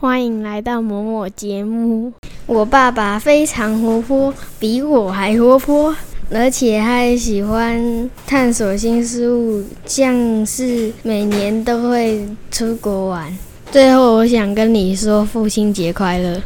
欢迎来到某某节目。我爸爸非常活泼比我还活泼而且还喜欢探索新事物像是每年都会出国玩。最后我想跟你说父亲节快乐。